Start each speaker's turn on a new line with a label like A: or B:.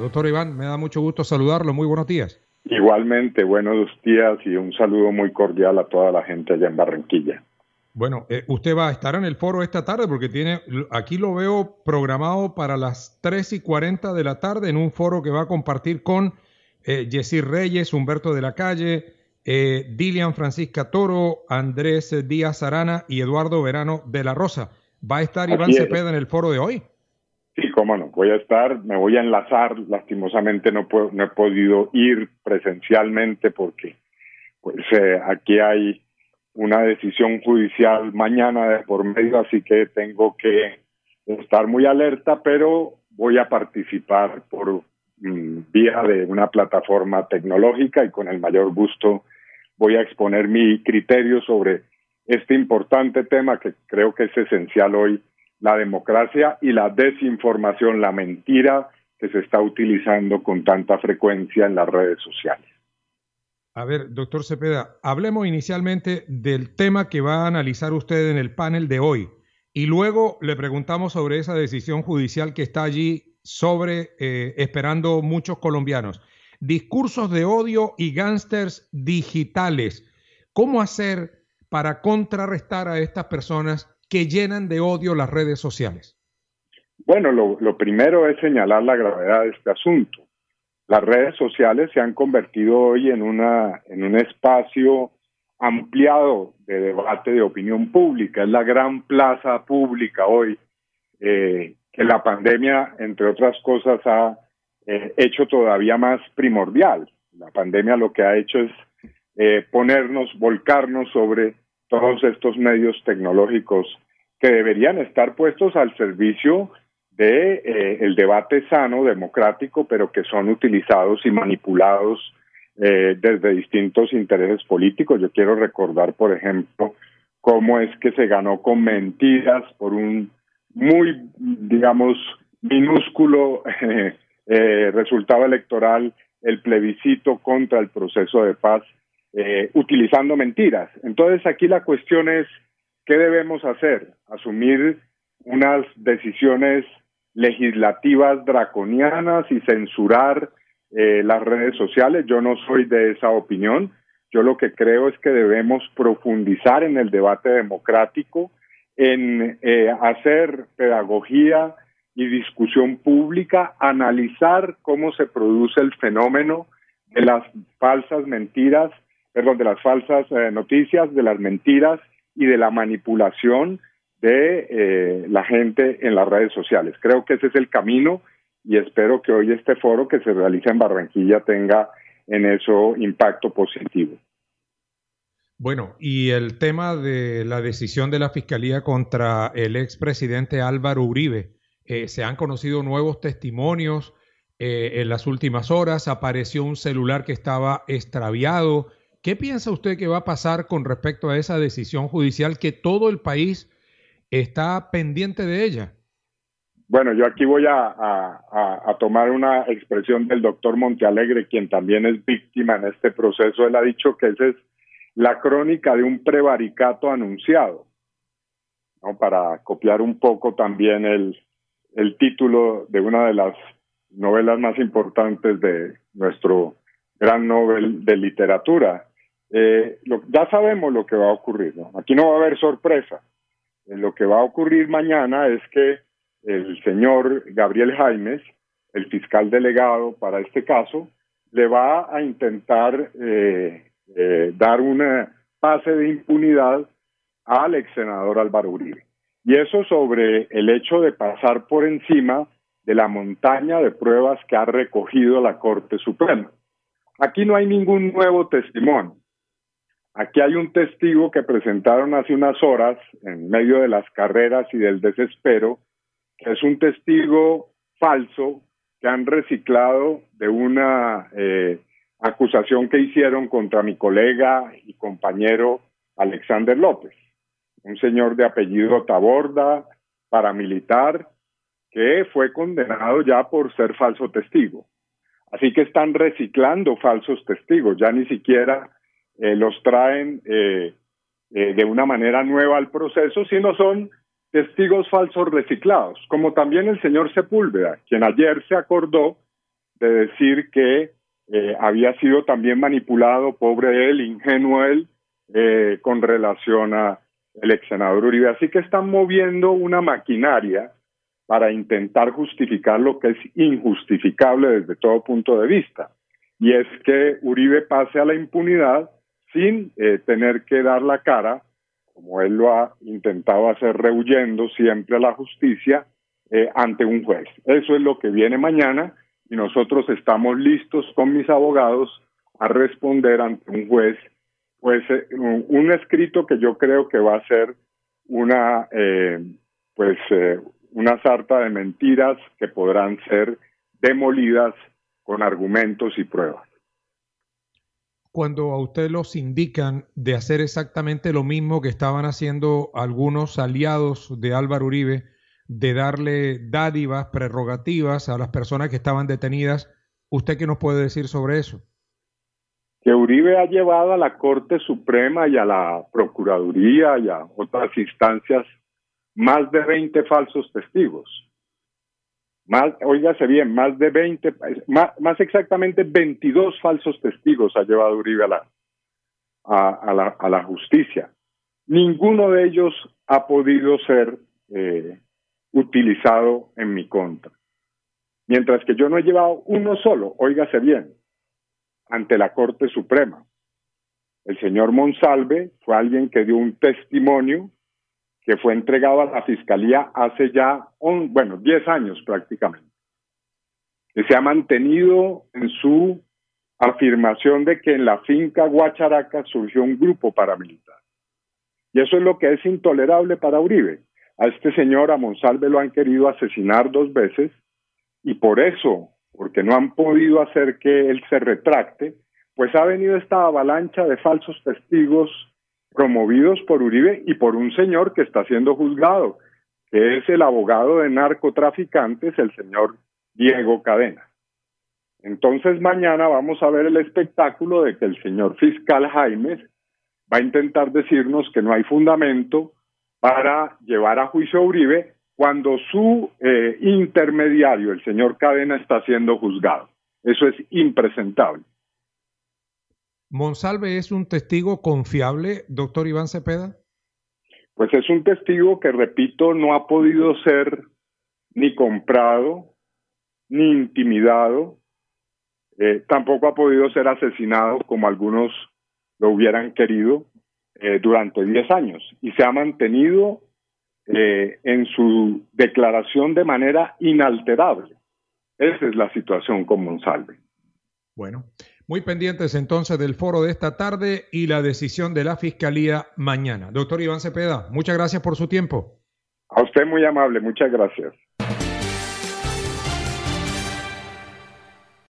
A: Doctor Iván, me da mucho gusto saludarlo. Muy buenos días.
B: Igualmente, buenos días y un saludo muy cordial a toda la gente allá en Barranquilla.
A: Bueno, eh, usted va a estar en el foro esta tarde porque tiene, aquí lo veo programado para las 3 y 40 de la tarde en un foro que va a compartir con eh, Reyes, Humberto de la Calle, eh, Dilian Francisca Toro, Andrés Díaz Arana y Eduardo Verano de la Rosa. ¿Va a estar Iván Cepeda en el foro de hoy?
B: Sí, cómo no, voy a estar, me voy a enlazar, lastimosamente no, puedo, no he podido ir presencialmente porque pues eh, aquí hay una decisión judicial mañana de por medio, así que tengo que estar muy alerta, pero voy a participar por mm, vía de una plataforma tecnológica y con el mayor gusto voy a exponer mi criterio sobre este importante tema que creo que es esencial hoy la democracia y la desinformación, la mentira que se está utilizando con tanta frecuencia en las redes sociales.
A: A ver, doctor Cepeda, hablemos inicialmente del tema que va a analizar usted en el panel de hoy y luego le preguntamos sobre esa decisión judicial que está allí sobre eh, esperando muchos colombianos. Discursos de odio y gángsters digitales. ¿Cómo hacer para contrarrestar a estas personas que llenan de odio las redes sociales?
B: Bueno, lo, primero es señalar la gravedad de este asunto. Las redes sociales se han convertido hoy en, una, en un espacio ampliado de debate de opinión pública. Es la gran plaza pública hoy eh, que la pandemia, entre otras cosas, ha eh, hecho todavía más primordial. La pandemia lo que ha hecho es eh, ponernos, volcarnos sobre todos estos medios tecnológicos que deberían estar puestos al servicio de eh, el debate sano, democrático, pero que son utilizados y manipulados eh, desde distintos intereses políticos. Yo quiero recordar, por ejemplo, cómo es que se ganó con mentiras por un muy, digamos, minúsculo eh, resultado electoral el plebiscito contra el proceso de paz utilizando mentiras. Entonces aquí la cuestión es ¿qué debemos hacer? Asumir unas decisiones legislativas draconianas y censurar eh, las redes sociales. Yo no soy de esa opinión. Yo lo que creo es que debemos profundizar en el debate democrático, en eh, hacer pedagogía y discusión pública, analizar cómo se produce el fenómeno de las falsas mentiras, perdón, de las falsas eh, noticias, de las mentiras y de la manipulación de eh, la gente en las redes sociales. Creo que ese es el camino y espero que hoy este foro que se realiza en Barranquilla tenga en eso impacto positivo.
A: Bueno, y el tema de la decisión de la Fiscalía contra el expresidente Álvaro Uribe, eh, se han conocido nuevos testimonios en las últimas horas, apareció un celular que estaba extraviado, ¿Qué piensa usted que va a pasar con respecto a esa decisión judicial que todo el país está pendiente de ella?
B: Bueno, yo aquí voy a, tomar una expresión del doctor Montealegre, quien también es víctima en este proceso. Él ha dicho que esa es la crónica de un prevaricato anunciado, ¿no? para copiar un poco también el, el título de una de las novelas más importantes de nuestro gran Nobel de literatura. Eh, ya sabemos lo que va a ocurrir, ¿no? Aquí no va a haber sorpresa. Eh, lo que va a ocurrir mañana es que el señor Gabriel Jaimes, el fiscal delegado para este caso, le va a intentar eh, dar una pase de impunidad al ex senador Álvaro Uribe. Y eso sobre el hecho de pasar por encima de la montaña de pruebas que ha recogido la Corte Suprema. Aquí no hay ningún nuevo testimonio. Aquí hay un testigo que presentaron hace unas horas, en medio de las carreras y del desespero, que es un testigo falso que han reciclado de una eh, acusación que hicieron contra mi colega y compañero Alexander López, un señor de apellido Taborda, paramilitar, que fue condenado ya por ser falso testigo. Así que están reciclando falsos testigos, ya ni siquiera eh, los traen eh, eh, de una manera nueva al proceso, sino son testigos falsos reciclados, como también el señor Sepúlveda, quien ayer se acordó de decir que había sido también manipulado, pobre él, ingenuo él, con relación a el ex senador Uribe. Así que están moviendo una maquinaria para intentar justificar lo que es injustificable desde todo punto de vista. Y es que Uribe pase a la impunidad sin eh, tener que dar la cara, como él lo ha intentado hacer rehuyendo siempre a la justicia, eh, ante un juez. Eso es lo que viene mañana y nosotros estamos listos con mis abogados a responder ante un juez, pues eh, un escrito que yo creo que va a ser una, pues una sarta de mentiras que podrán ser demolidas con argumentos y pruebas.
A: Cuando a usted los indican de hacer exactamente lo mismo que estaban haciendo algunos aliados de Álvaro Uribe, de darle dádivas, prerrogativas a las personas que estaban detenidas, ¿usted qué nos puede decir sobre eso?
B: Que Uribe ha llevado a la Corte Suprema y a la Procuraduría y a otras instancias más de 20 falsos testigos. Más, óigase bien, más de 20, más, exactamente 22 falsos testigos ha llevado Uribe a la, a, la, a la justicia. Ninguno de ellos ha podido ser eh, utilizado en mi contra. Mientras que yo no he llevado uno solo, óigase bien, ante la Corte Suprema. El señor Monsalve fue alguien que dio un testimonio que fue entregado a la Fiscalía hace ya, un, bueno, 10 años prácticamente, que se ha mantenido en su afirmación de que en la finca Guacharaca surgió un grupo paramilitar. Y eso es lo que es intolerable para Uribe. A este señor, a Monsalve, lo han querido asesinar dos veces y por eso, porque no han podido hacer que él se retracte, pues ha venido esta avalancha de falsos testigos promovidos por Uribe y por un señor que está siendo juzgado, que es el abogado de narcotraficantes, el señor Diego Cadena. Entonces mañana vamos a ver el espectáculo de que el señor fiscal Jaime va a intentar decirnos que no hay fundamento para llevar a juicio a Uribe cuando su eh, intermediario, el señor Cadena, está siendo juzgado. Eso es impresentable.
A: ¿Monsalve es un testigo confiable, doctor Iván Cepeda?
B: Pues es un testigo que, repito, no ha podido ser ni comprado, ni intimidado, eh, tampoco ha podido ser asesinado como algunos lo hubieran querido eh, durante 10 años y se ha mantenido eh, en su declaración de manera inalterable. Esa es la situación con Monsalve.
A: Bueno, muy pendientes entonces del foro de esta tarde y la decisión de la Fiscalía mañana. Doctor Iván Cepeda, muchas gracias por su tiempo.
B: A usted muy amable, muchas gracias.